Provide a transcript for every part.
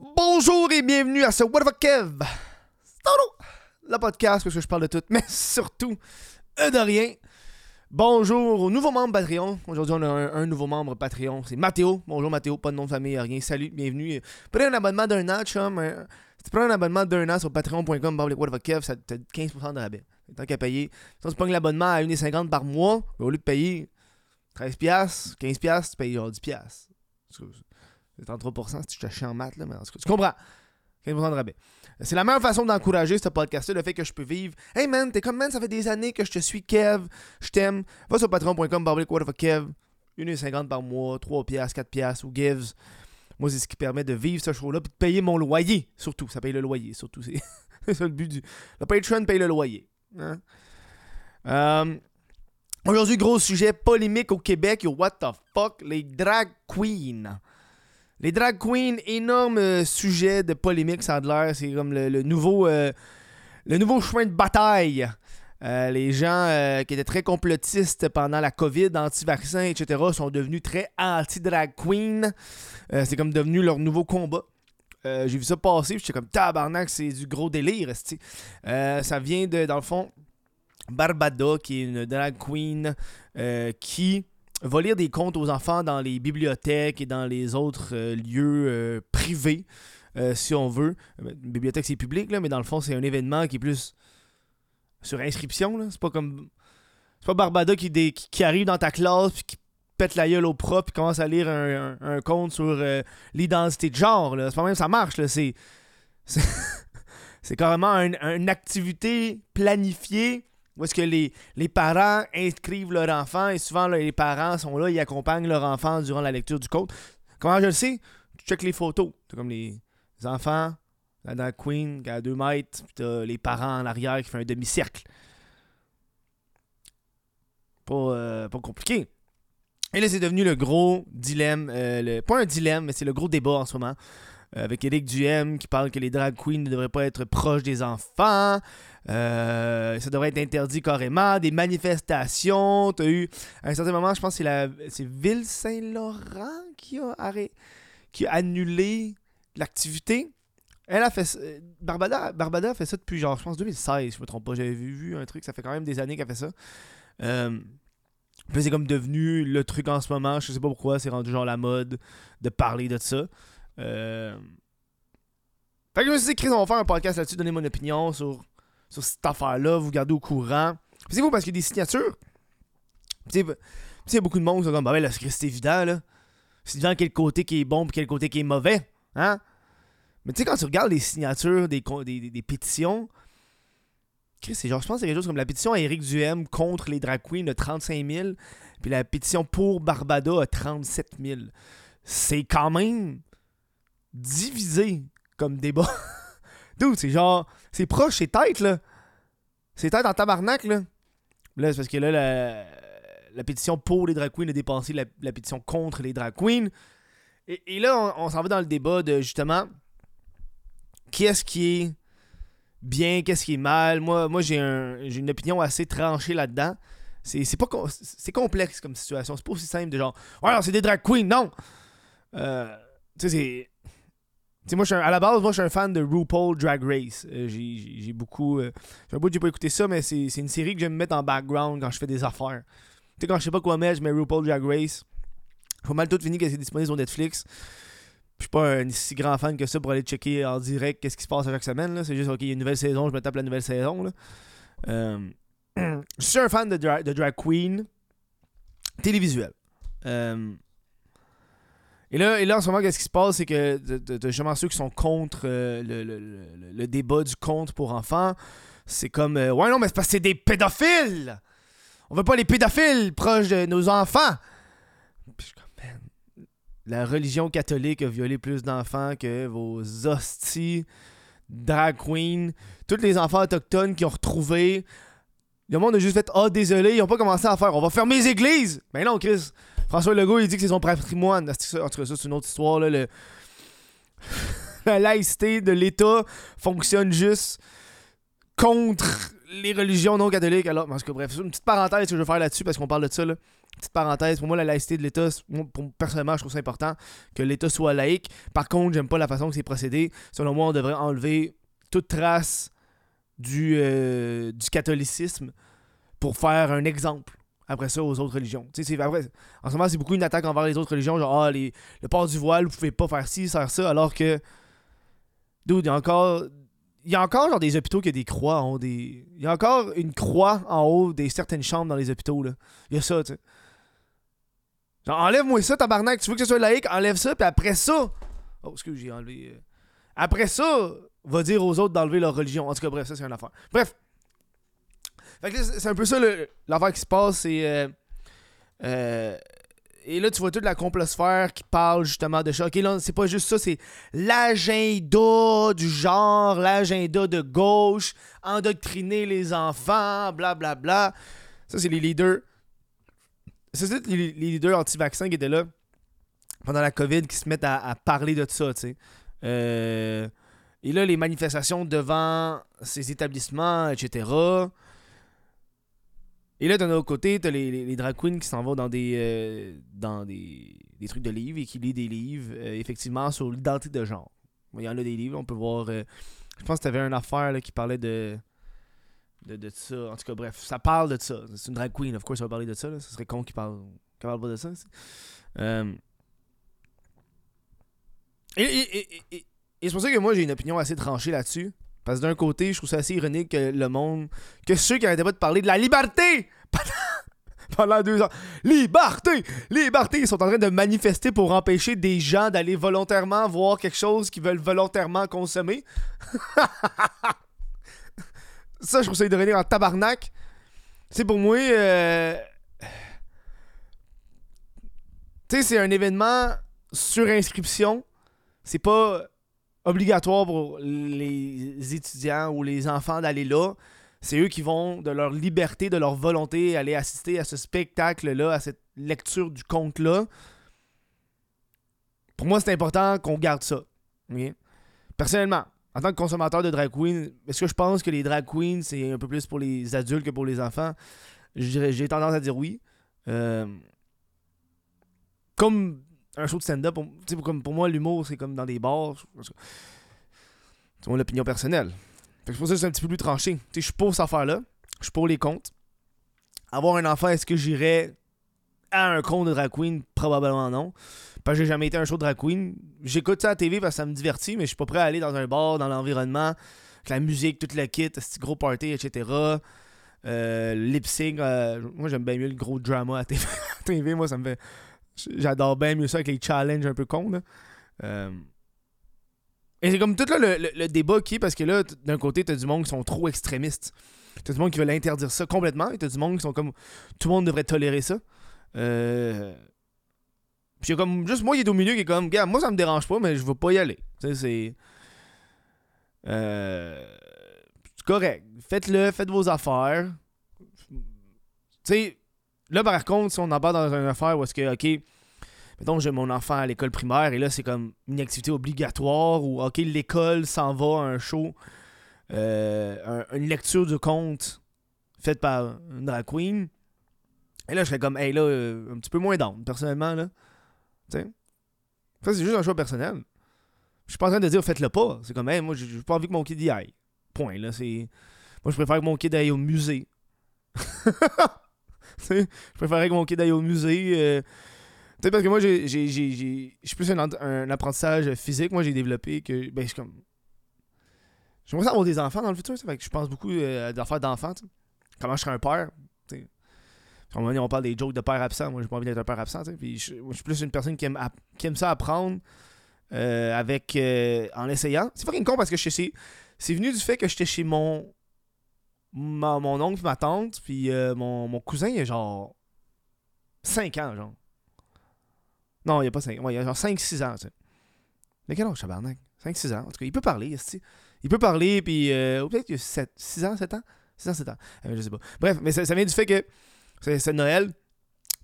Bonjour et bienvenue à ce What the Kev. Le podcast parce que je parle de tout, mais surtout euh, de rien. Bonjour aux nouveaux membres Patreon. Aujourd'hui, on a un, nouveau membre Patreon. C'est Mathéo. Bonjour Mathéo, pas de nom de famille, rien. Salut, bienvenue. Prenez un abonnement d'un an, chum. un- Si tu prends un abonnement d'un an sur patreon.com, ça te donne 15% de rabais. Tant qu'à payer. Si tu pognes l'abonnement à 1,50$ par mois, au lieu de payer 13$, 15$, tu payes genre 10$. C'est 33% si tu te chies en maths, là, mais en tout cas, tu comprends. 15% de rabais. C'est la meilleure façon d'encourager ce podcast-là, le fait que je peux vivre. Hey man, t'es comme man, ça fait des années que je te suis, Kev, je t'aime. Va sur patreon.com, fuck, Kev. 1,50$ par mois, 3$, 4$ ou gives. Moi, c'est ce qui permet de vivre ce show-là, puis de payer mon loyer, surtout. Ça paye le loyer, surtout. C'est c'est ça le but du. Le Patreon paye le loyer. Hein? Euh, Aujourd'hui, gros sujet polémique au Québec. Yo, what the fuck? Les drag queens. Les drag queens, énorme euh, sujet de polémique, ça a l'air. C'est comme le, nouveau, euh, le nouveau chemin de bataille. Euh, les gens qui étaient très complotistes pendant la COVID, anti-vaccins, etc., sont devenus très anti-drag queen. C'est comme devenu leur nouveau combat. J'ai vu ça passer, j'étais comme tabarnak, c'est du gros délire. ça vient de, dans le fond, Barbada, qui est une drag queen qui va lire des contes aux enfants dans les bibliothèques et dans les autres euh, lieux euh, privés, euh, si on veut. Bibliothèque, c'est public, là, mais dans le fond, c'est un événement qui est plus sur inscription. C'est pas comme. C'est pas Barbada qui, qui, arrive dans ta classe puis qui pète la gueule au prof puis commence à lire un, un- conte sur l'identité de genre. C'est pas même ça marche. C'est. C'est carrément un- une activité planifiée où est-ce que les, les parents inscrivent leur enfant et souvent les parents sont là, ils accompagnent leur enfant durant la lecture du conte. Comment je le sais? Tu checkes les photos. T'as comme les, les enfants, la drag queen qui est à 2 mètres, puis t'as les parents en arrière qui font un demi-cercle. Pas, euh, pas compliqué. Et là, c'est devenu le gros dilemme. euh, le- pas un dilemme, mais c'est le gros débat en ce moment. Euh, avec Eric Duhem qui parle que les drag queens ne devraient pas être proches des enfants. Euh, ça devrait être interdit carrément. Des manifestations. T'as eu, à un certain moment, je pense que c'est la c'est Ville-Saint-Laurent qui a, qui a annulé l'activité. Elle a fait ça- euh, Barbada, Barbada a fait ça depuis genre, je pense, 2016, je me trompe pas. J'avais vu, un truc, ça fait quand même des années qu'elle fait ça. Euh, c'est comme devenu le truc en ce moment. Je sais pas pourquoi, c'est rendu genre la mode de parler de ça. Euh... Fait que je me suis Chris, on va faire un podcast là-dessus, donner mon opinion sur, sur cette affaire-là, vous garder au courant. C'est vous parce qu'il y a des signatures. Tu sais, beaucoup de monde qui sont comme, bah ouais, là, c'est évident, là. C'est évident quel côté qui est bon puis quel côté qui est mauvais. Hein? Mais tu sais, quand tu regardes les signatures des, des- des pétitions, Chris, c'est genre, je pense que c'est quelque chose comme la pétition à Eric Duhem contre les drag queens de 35 000, puis la pétition pour Barbada à 37 000. C'est quand même divisé comme débat. Dude, c'est genre, c'est proche, c'est tête, là. C'est tête en tabarnak, là. Là, c'est parce que là, la, pétition pour les drag queens a dépassé la, pétition contre les drag queens. Et, là, on, s'en va dans le débat de justement, qu'est-ce qui est bien, qu'est-ce qui est mal. Moi, moi j'ai un, j'ai une opinion assez tranchée là-dedans. C'est, pas c'est complexe comme situation. C'est pas aussi simple de genre, ouais, c'est des drag queens, non! Euh, tu sais, sais, moi, à la base, moi, je suis un fan de RuPaul Drag Race. Euh, j'ai, beaucoup. euh, un bout j'ai pas écouté ça, mais c'est, une série que j'aime mettre en background quand je fais des affaires. Tu sais, quand je sais pas quoi mettre, je mets RuPaul Drag Race. Faut mal tout fini que c'est disponible sur Netflix. Je suis pas un si grand fan que ça pour aller checker en direct qu'est-ce qui se passe à chaque semaine. C'est juste, ok, il y a une nouvelle saison, je me tape la nouvelle saison. Là. Euh, je suis un fan de, dra- de drag queen télévisuel. Euh, et là, et là, en ce moment, qu'est-ce qui se passe, c'est que t'as justement ceux qui sont contre euh, le, débat du conte pour enfants. C'est comme, euh, ouais, non, mais c'est parce que c'est des pédophiles! On veut pas les pédophiles proches de nos enfants! Puis je suis comme, man, la religion catholique a violé plus d'enfants que vos hosties, drag queens, tous les enfants autochtones qui ont retrouvé. Le monde a juste fait Ah, désolé, ils ont pas commencé à faire On va fermer les églises! Mais non, Chris. François Legault, il dit que c'est son patrimoine. En tout cas, c'est une autre histoire. Là, la laïcité de l'État fonctionne juste contre les religions non catholiques, alors, parce que bref, une petite parenthèse que je veux faire là-dessus parce qu'on parle de ça. Là. Petite parenthèse, pour moi, la laïcité de l'État, personnellement, je trouve ça important que l'État soit laïque. Par contre, j'aime pas la façon que c'est procédé. Selon moi, on devrait enlever toute trace du, euh, du catholicisme pour faire un exemple après ça aux autres religions. En ce moment, c'est beaucoup une attaque envers les autres religions, genre ah, les, le port du voile, vous pouvez pas faire ci, faire ça, alors que. Dude, il y a encore il y a encore genre des hôpitaux qui ont des croix en des. Il y a encore une croix en haut des certaines chambres dans les hôpitaux là. Il y a ça, tu sais. Genre enlève-moi ça, tabarnak. Tu veux que ce soit laïque, enlève ça, puis après ça. Oh, excuse, j'ai enlevé. Euh. Après ça, va dire aux autres d'enlever leur religion. En tout cas, bref, ça c'est une affaire. Bref. Fait que c'est un peu ça l'affaire qui se passe, c'est. Euh, euh, et là, tu vois toute la complosphère qui parle justement de ça. Ok, là, c'est pas juste ça, c'est l'agenda du genre, l'agenda de gauche, endoctriner les enfants, blablabla. Bla, bla. Ça, c'est les leaders. C'est les, leaders anti-vaccins qui étaient là pendant la COVID qui se mettent à, parler de ça, tu sais. Euh, et là, les manifestations devant ces établissements, etc. Et là, d'un autre côté, t'as les, les, drag queens qui s'en vont dans des euh, dans des, des, trucs de livres et qui lisent des livres, euh, effectivement, sur l'identité de genre. Il y en a des livres, on peut voir. Euh, je pense que t'avais une affaire là, qui parlait de, de, de ça. En tout cas, bref, ça parle de ça. C'est une drag queen, of course, ça va parler de ça. Ce serait con qui parle, qu parle pas de ça. Et c'est pour ça que moi, j'ai une opinion assez tranchée là-dessus. Parce que d'un côté, je trouve ça assez ironique que le monde. que ceux qui arrêtaient pas de parler de la liberté pendant deux ans. Liberté! Liberté! Ils sont en train de manifester pour empêcher des gens d'aller volontairement voir quelque chose qu'ils veulent volontairement consommer. ça, je trouve ça ironique en tabarnak. C'est pour moi. Euh... Tu sais, c'est un événement sur inscription. C'est pas obligatoire pour les étudiants ou les enfants d'aller là. C'est eux qui vont, de leur liberté, de leur volonté, aller assister à ce spectacle-là, à cette lecture du conte-là. Pour moi, c'est important qu'on garde ça. Personnellement, en tant que consommateur de drag queen, est-ce que je pense que les drag queens, c'est un peu plus pour les adultes que pour les enfants? J'ai tendance à dire oui. Euh, comme un show de stand-up, pour, pour moi, l'humour, c'est comme dans des bars. C'est mon opinion personnelle. Fait que pour ça que c'est un petit peu plus tranché. Je suis pour cette affaire-là. Je suis pour les comptes. Avoir un enfant, est-ce que j'irais à un compte de drag queen? Probablement non. Parce que j'ai jamais été un show de drag queen. J'écoute ça à la TV parce que ça me divertit, mais je suis pas prêt à aller dans un bar, dans l'environnement, avec la musique, toute la kit, ce gros party, etc. Euh, lip sync. Euh, moi, j'aime bien mieux le gros drama à TV. moi, ça me fait J'adore bien mieux ça avec les challenges un peu cons. Euh, et c'est comme tout là, le, débat qui est parce que là, d'un côté, t'as du monde qui sont trop extrémistes. T'as du monde qui veut interdire ça complètement. Et t'as du monde qui sont comme. Tout le monde devrait tolérer ça. Euh. Puis comme. Juste moi, il est au milieu qui est comme. Gars, moi, ça me dérange pas, mais je veux pas y aller. Tu sais, c'est. Euh. C'est correct. Faites-le, faites vos affaires. Tu sais, Là, par contre, si on en bat dans une affaire où est-ce que, OK, mettons, j'ai mon enfant à l'école primaire et là, c'est comme une activité obligatoire ou, OK, l'école s'en va à un show, euh, une lecture de conte faite par une queen. Et là, je serais comme, hey, là, euh, un petit peu moins down, personnellement, là. Tu sais? Ça, c'est juste un choix personnel. Je suis pas en train de dire, faites-le pas. C'est comme, hey, moi, j'ai pas envie que mon kid y aille. Point, là. Moi, je préfère que mon kid aille au musée. je préférerais que mon kid aille au musée. Euh, parce que moi, j'ai, je suis plus un, apprentissage physique. Moi, j'ai développé que. Ben, je comme. J'aimerais avoir des enfants dans le futur. Que je pense beaucoup euh, à des affaires d'enfants. Comment je serais un père. À un moment on parle des jokes de père absent. Moi, j'ai pas envie d'être un père absent. Je, suis plus une personne qui aime, qui aime ça apprendre euh, avec, en essayant. C'est fucking con parce que je sais. C'est venu du fait que j'étais chez mon mon oncle, ma tante, puis euh, mon, cousin, il a genre 5 ans, genre. Non, il a pas 5 ouais, il a genre 5-6 ans, tu sais. Mais quel âge, tabarnak? 5-6 ans. En tout cas, il peut parler, Il peut parler, puis. Euh, peut-être qu'il a 7, 6 ans, 7 ans? 6 ans, 7 ans. Euh, je sais pas. Bref, mais ça, vient du fait que c'est Noël.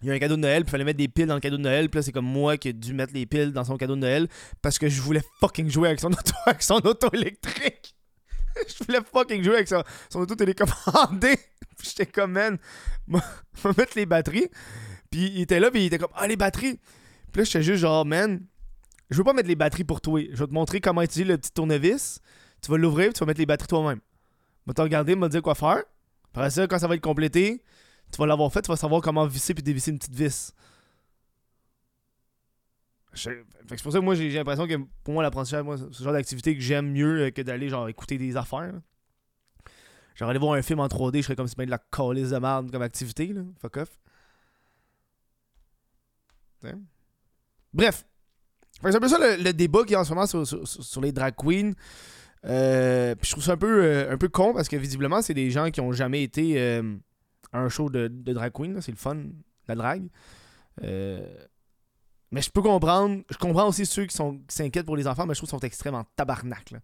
Il y a un cadeau de Noël, puis il fallait mettre des piles dans le cadeau de Noël. Puis là, c'est comme moi qui ai dû mettre les piles dans son cadeau de Noël parce que je voulais fucking jouer avec son auto, avec son auto électrique. je voulais fucking jouer avec ça. Son auto télécommandé. puis j'étais comme, man, va mettre les batteries. Puis il était là, puis il était comme, ah, les batteries. Puis là, j'étais juste genre, man, je veux pas mettre les batteries pour toi. Je vais te montrer comment utiliser le petit tournevis. Tu vas l'ouvrir, tu vas mettre les batteries toi-même. Va te regarder, me dire quoi faire. Après ça, quand ça va être complété, tu vas l'avoir fait, tu vas savoir comment visser puis dévisser une petite vis. C'est pour ça que moi j'ai l'impression que pour moi l'apprentissage, moi, c'est ce genre d'activité que j'aime mieux euh, que d'aller genre écouter des affaires. Genre aller voir un film en 3D, je serais comme si c'était de la calice de merde comme activité. Fuck off. Bref. C'est un peu ça le, débat qui est en ce moment sur, les drag queens. Euh, puis je trouve ça un peu, euh, un peu con parce que visiblement, c'est des gens qui ont jamais été euh, à un show de, drag queen. C'est le fun, la drague. Mais je peux comprendre. Je comprends aussi ceux qui s'inquiètent pour les enfants, mais je trouve qu'ils sont extrêmement tabarnak. tu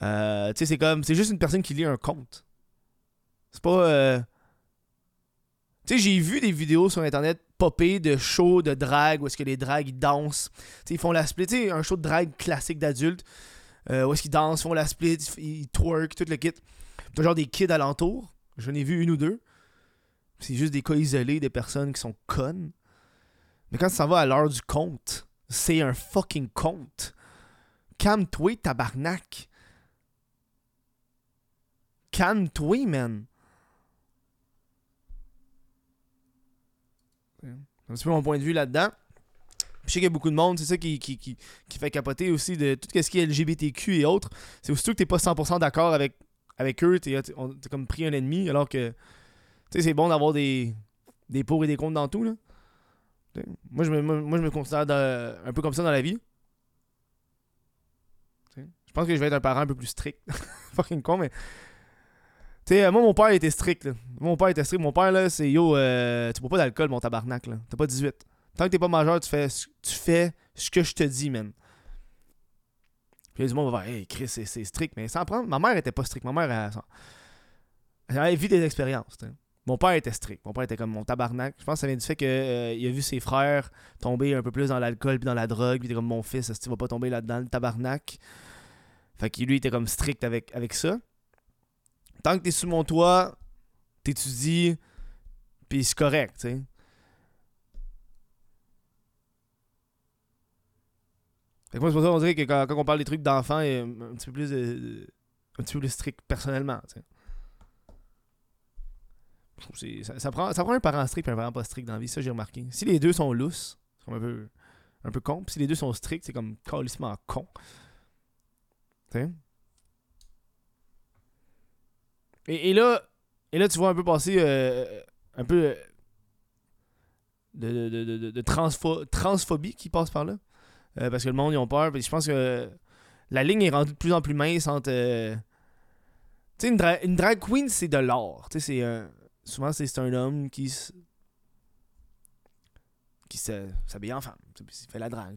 sais, c'est comme. C'est juste une personne qui lit un conte. C'est pas. Tu sais, j'ai vu des vidéos sur internet popper de shows de drague où est-ce que les dragues ils dansent. Tu sais, ils font la split. Tu sais, un show de drague classique d'adulte euh, où est-ce qu'ils dansent, font la split, ils twerk, tout le kit. T'as genre des kids alentour. J'en ai vu une ou deux. C'est juste des cas isolés, des personnes qui sont connes. Mais quand ça va à l'heure du compte, c'est un fucking compte. Calme-toi, tabarnak. Calme-toi, man. C'est un petit peu mon point de vue là-dedans. je sais qu'il y a beaucoup de monde, c'est ça qui, qui, qui, fait capoter aussi de tout ce qui est LGBTQ et autres. C'est aussi que t'es pas 100% d'accord avec, avec eux, t'es comme pris un ennemi, alors que c'est bon d'avoir des, des pour et des contre dans tout. Là. Moi je, me, moi, je me considère un peu comme ça dans la vie. Je pense que je vais être un parent un peu plus strict. Fucking con, mais sais, moi, mon père était strict. Mon père était strict. Mon père, là, c'est yo, euh, tu bois pas d'alcool, mon tabarnak. là. T'as pas 18. Tant que t'es pas majeur, tu fais, tu fais ce que je te dis, man. Puis du monde va dire, hey, Chris, c'est strict. Mais sans prendre. Ma mère était pas stricte. Ma mère, elle, elle avait vu des expériences. Mon père était strict. Mon père était comme mon tabarnak. Je pense que ça vient du fait qu'il euh, a vu ses frères tomber un peu plus dans l'alcool puis dans la drogue. Puis il était comme mon fils, tu vas pas tomber là-dedans, le tabarnak? Fait qu'il lui était comme strict avec, avec ça tant que t'es sous mon toit, t'étudies, puis c'est correct, tu sais. Fait que moi, c'est pour ça qu'on dirait que quand, on parle des trucs d'enfants, il a un petit peu plus un petit peu plus strict personnellement, tu sais. Ça, ça, prend, ça prend un parent strict et un parent pas strict dans la vie, ça j'ai remarqué. Si les deux sont lousses, c'est comme un peu, un peu con. Puis si les deux sont stricts, c'est comme calissement con. Tu sais? Et, là, et là, tu vois un peu passer euh, un peu de, de, de, transphobie qui passe par là. Euh, parce que le monde, ils ont peur. je pense que la ligne est rendue de plus en plus mince entre. Euh, tu sais, une, drag queen, c'est de l'art. Tu sais, souvent, c'est un homme qui. s'habille en femme. Il fait la drague,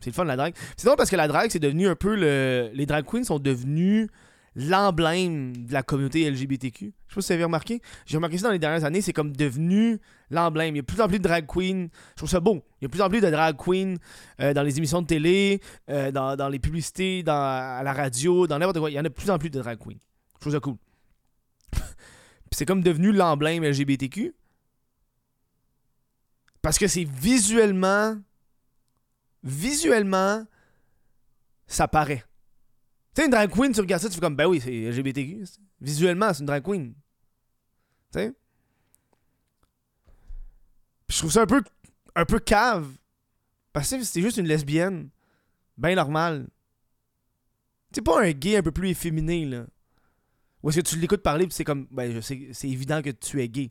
C'est le fun, la drague. C'est drôle parce que la drague, c'est devenu un peu le. Les drag queens sont devenus l'emblème de la communauté LGBTQ. Je sais pas si vous avez remarqué. J'ai remarqué ça dans les dernières années, c'est comme devenu l'emblème. Il y a de plus en plus de drag queens. Je trouve ça beau. Il y a de plus en plus de drag queens euh, dans les émissions de télé, euh, dans, les publicités, dans, à la radio, dans n'importe quoi. Il y en a de plus en plus de drag queens. Je trouve ça cool. C'est comme devenu l'emblème LGBTQ. Parce que c'est visuellement. Visuellement, ça paraît. Tu sais, une drag queen, tu regardes ça, tu fais comme, ben oui, c'est LGBTQ. Visuellement, c'est une drag queen. Tu sais? je trouve ça un peu, un peu cave. Parce que c'est juste une lesbienne. Ben normal. C'est pas un gay un peu plus efféminé, là. Ou est-ce que tu l'écoutes parler pis c'est comme, ben je sais, c'est évident que tu es gay.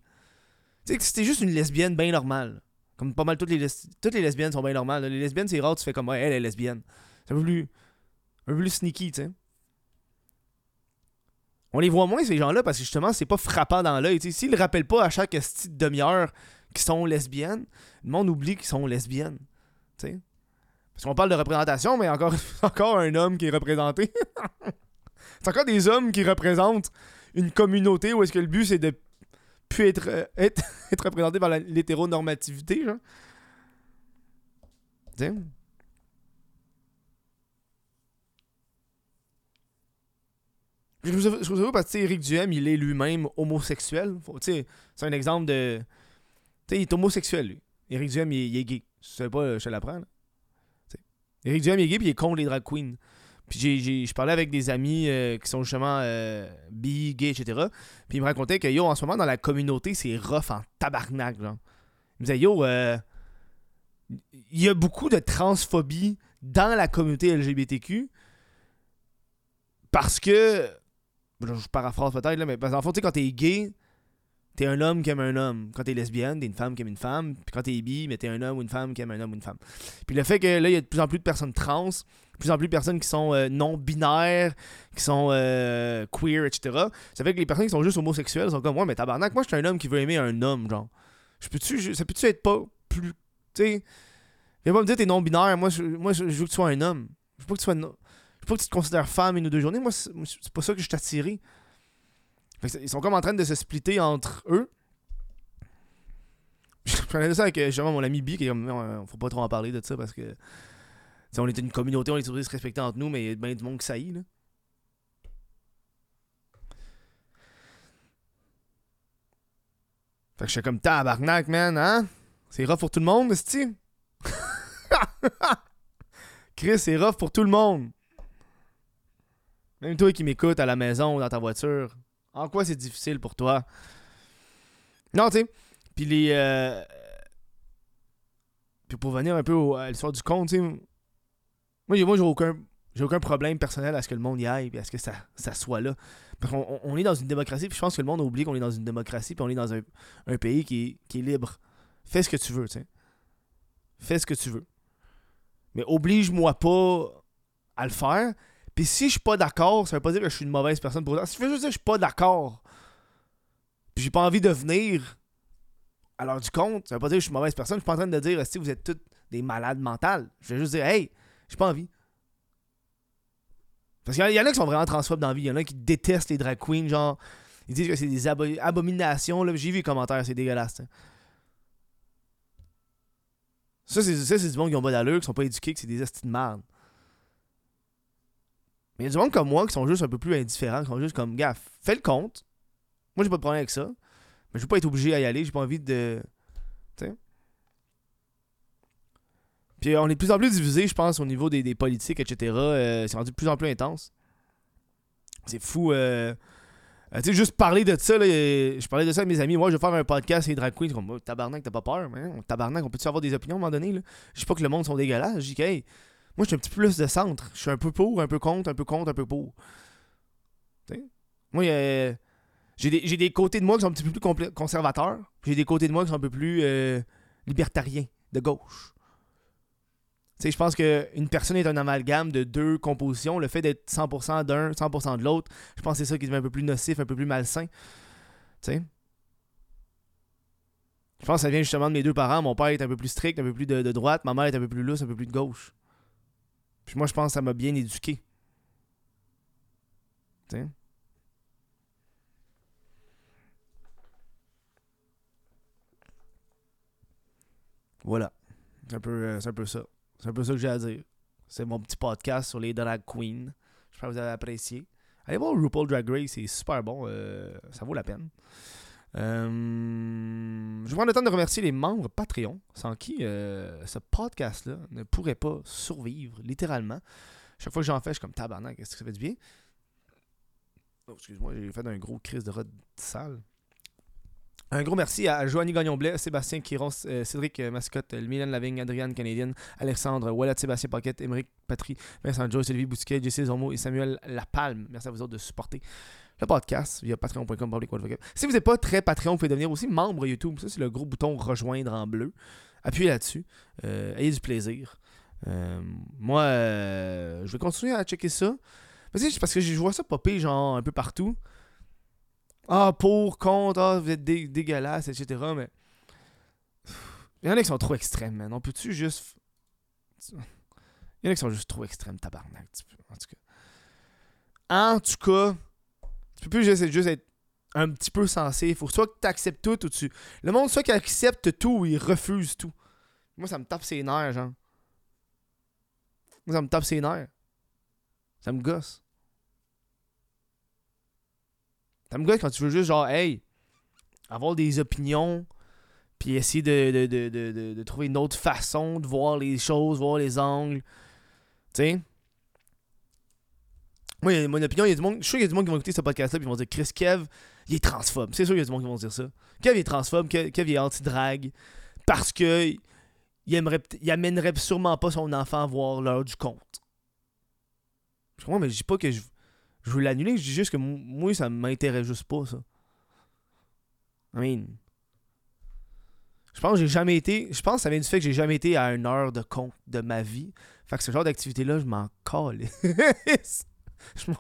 Tu sais, c'était juste une lesbienne bien normale. Comme pas mal toutes les, toutes les lesbiennes sont bien normales. Les lesbiennes, c'est rare, tu fais comme, ouais, elle est lesbienne. C'est un peu plus un peu plus sneaky, tu sais. On les voit moins, ces gens-là, parce que justement, c'est pas frappant dans l'œil. S'ils ne rappellent pas à chaque petite demi-heure qu'ils sont lesbiennes, le monde oublie qu'ils sont lesbiennes. sais. Parce qu'on parle de représentation, mais encore, encore un homme qui est représenté. c'est encore des hommes qui représentent une communauté où est-ce que le but c'est de plus être, euh, être, être représenté par l'hétéronormativité, genre. sais. Je trouve ça- je parce que Éric Duhem, il est lui-même homosexuel. C'est un exemple de. Tu sais, il est homosexuel, lui. Éric Duhem, il, est- gay. Tu sais pas, je te l'apprends. Éric Duhem, il est gay, puis il est contre les drag queens. Puis je parlais avec des amis euh, qui sont justement euh, bi, gay, etc. Puis ils me racontaient que yo, en ce moment, dans la communauté, c'est rough en tabarnak. Genre. Ils me disaient, yo, euh, il y a beaucoup de transphobie dans la communauté LGBTQ parce que. Je paraphrase peut-être, là, mais parce qu'en sais, quand t'es gay, t'es un homme qui aime un homme. Quand t'es lesbienne, t'es une femme qui aime une femme. Puis quand t'es bi, mais t'es un homme ou une femme qui aime un homme ou une femme. Puis le fait que là, il y a de plus en plus de personnes trans, de plus en plus de personnes qui sont euh, non-binaires, qui sont euh, queer, etc. Ça fait que les personnes qui sont juste homosexuelles sont comme, ouais, mais tabarnak, moi, je suis un homme qui veut aimer un homme, genre. Peux-tu, ça peut-tu être pas plus. Tu sais? Viens pas me dire t'es non-binaire, moi, je, moi je, veux que tu sois un homme. Je veux pas que tu sois. Je veux pas que tu te considères femme une ou deux journées. Moi, c'est moi, c'est pas ça que je t'attirais. Ils sont comme en train de se splitter entre eux. Je de ça avec euh, mon ami B qui est comme euh, faut pas trop en parler de ça parce que on est une communauté, on est supposé se respecter entre nous, mais il y a bien du monde qui saillit là. Fait que je suis comme tabarnak, man, hein? C'est rough pour tout le monde, cest Chris, c'est rough pour tout le monde. Même toi qui m'écoutes à la maison ou dans ta voiture. En quoi c'est difficile pour toi? Non, tu sais. Puis les. euh, Puis pour venir un peu à l'histoire du compte, tu sais. Moi, j'ai aucun. Aucun problème personnel à ce que le monde y aille et à ce que ça, soit là. Parce qu'on on- est dans une démocratie, puis je pense que le monde oublie qu'on est dans une démocratie, puis on est dans un, pays qui qui est libre. Fais ce que tu veux, tu sais. Fais ce que tu veux. Mais oblige-moi pas à le faire. Puis si je suis pas d'accord, ça veut pas dire que je suis une mauvaise personne pour ça. Si je veux juste dire que je suis pas d'accord, puis j'ai pas envie de venir l'heure du compte, ça veut pas dire que je suis une mauvaise personne. Je suis pas en train de dire si vous êtes tous des malades mentales. Je vais juste dire, hey, j'ai pas envie. Parce qu'il y en a- qui sont vraiment transphobes dans la vie. Il y en a qui détestent les drag queens, genre. Ils disent que c'est des abo- abominations. J'ai vu les commentaires, c'est dégueulasse. Ça, c'est ça, du monde qui ont pas d'allure, qui sont pas éduqués, que c'est des estis de merde. Il y a du monde comme moi qui sont juste un peu plus indifférents, qui sont juste comme, gars, fais le compte. Moi, j'ai pas de problème avec ça. Mais je veux pas être obligé à y aller, j'ai pas envie de. Tu sais. Puis on est de plus en plus divisé, je pense, au niveau des, des politiques, etc. Euh, c'est rendu de plus en plus intense. C'est fou. euh, euh, tu sais, juste parler de ça, là, je parlais de ça à mes amis. Moi, je vais faire un podcast et drag queens. Comme, Oh, tabarnak, t'as pas peur, man. Tabarnak, on peut-tu avoir des opinions à un moment donné, là? Je dis pas que le monde sont dégueulasses. Je dis hey, moi, je suis un petit peu plus de centre. Je suis un peu pour, un peu contre, un peu contre, un peu pour. Tu sais? Moi, euh, j'ai des, côtés de moi qui sont un petit peu plus conservateurs. J'ai des côtés de moi qui sont un peu plus euh, libertariens, de gauche. Je pense qu'une personne est un amalgame de deux compositions. Le fait d'être 100% d'un, 100% de l'autre, je pense que c'est ça qui devient un peu plus nocif, un peu plus malsain. Je pense que ça vient justement de mes deux parents. Mon père est un peu plus strict, un peu plus de, de droite. Ma mère est un peu plus lousse, un peu plus de gauche. Moi, je pense que ça m'a bien éduqué. Tu sais? Voilà. C'est un, peu, euh, un peu ça. C'est un peu ça que j'ai à dire. C'est mon petit podcast sur les drag queens. J'espère que vous avez apprécié. Allez voir RuPaul Drag Race, c'est super bon. euh, ça vaut la peine. Euh, je prendre le temps de remercier les membres Patreon, sans qui euh, ce podcast-là ne pourrait pas survivre, littéralement. Chaque fois que j'en fais, je suis comme tabarnak, est-ce que ça fait du bien? Oh, excuse-moi, j'ai fait un gros crise de rot sale. Un gros merci à Joanie Gagnon-Blais, Sébastien Quiron, euh, Cédric euh, Mascotte, euh, Mylène Lavigne, Adriane Canadienne, Alexandre, Wallet, Sébastien Paquette, Émeric Patry, Vincent Joe, Sylvie Bousquet, Jesse Zormo et Samuel Lapalme. Merci à vous autres de supporter le podcast via patreon.com. Si vous n'êtes pas très Patreon, vous pouvez devenir aussi membre YouTube. Ça, c'est le gros bouton rejoindre en bleu. Appuyez là-dessus. Ayez du plaisir. Moi, je vais continuer à checker ça. Parce que je vois ça popper genre un peu partout. Ah, pour, contre, ah, vous êtes dé- dégueulasse, etc. Mais. Il y en a qui sont trop extrêmes, man. On peut-tu juste. Il y en a qui sont juste trop extrêmes, tabarnak. En tout cas. En tout cas, tu peux plus juste, être- juste être un petit peu sensé. Il faut soit que tu acceptes tout ou tu. Le monde, soit qu'il accepte tout ou il refuse tout. Moi, ça me tape ses nerfs, genre. Moi, ça me tape ses nerfs. Ça me gosse. Ça me gosse quand tu veux juste, genre, hey, avoir des opinions, puis essayer de, de, de, de, trouver une autre façon de voir les choses, voir les angles. Tu sais? Moi, mon opinion, il y a du monde. Je suis sûr qu'il y a du monde qui vont écouter ce podcast-là, puis ils vont dire Chris Kev, il est transphobe. C'est sûr qu'il y a du monde qui vont dire ça. Kev, est transphobe, Kev, est anti-drague, parce que il, aimerait, il amènerait sûrement pas son enfant à voir l'heure du compte. Je mais je dis pas que je, je veux l'annuler, je dis juste que moi, ça m'intéresse juste pas, ça. I mean. Je pense que j'ai jamais été. Je pense que ça vient du fait que j'ai jamais été à une heure de compte de ma vie. Fait que ce genre d'activité-là, je m'en colle. j'ai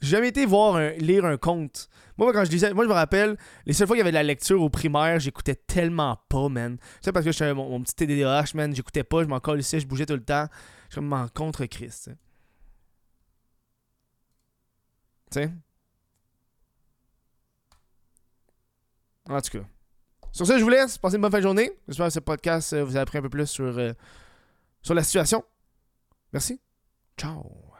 jamais été voir lire un conte. Moi, quand je disais, moi, je me rappelle, les seules fois qu'il y avait de la lecture au primaire, j'écoutais tellement pas, man. C'est parce que j'étais mon, mon petit TDAH, man. J'écoutais pas, je m'en colle ici, je bougeais tout le temps. Je m'en contre Christ. En tout cas. Sur ce, je vous laisse. Passez une bonne fin de journée. J'espère que ce podcast euh, vous a appris un peu plus sur, euh, sur la situation. Merci. Ciao.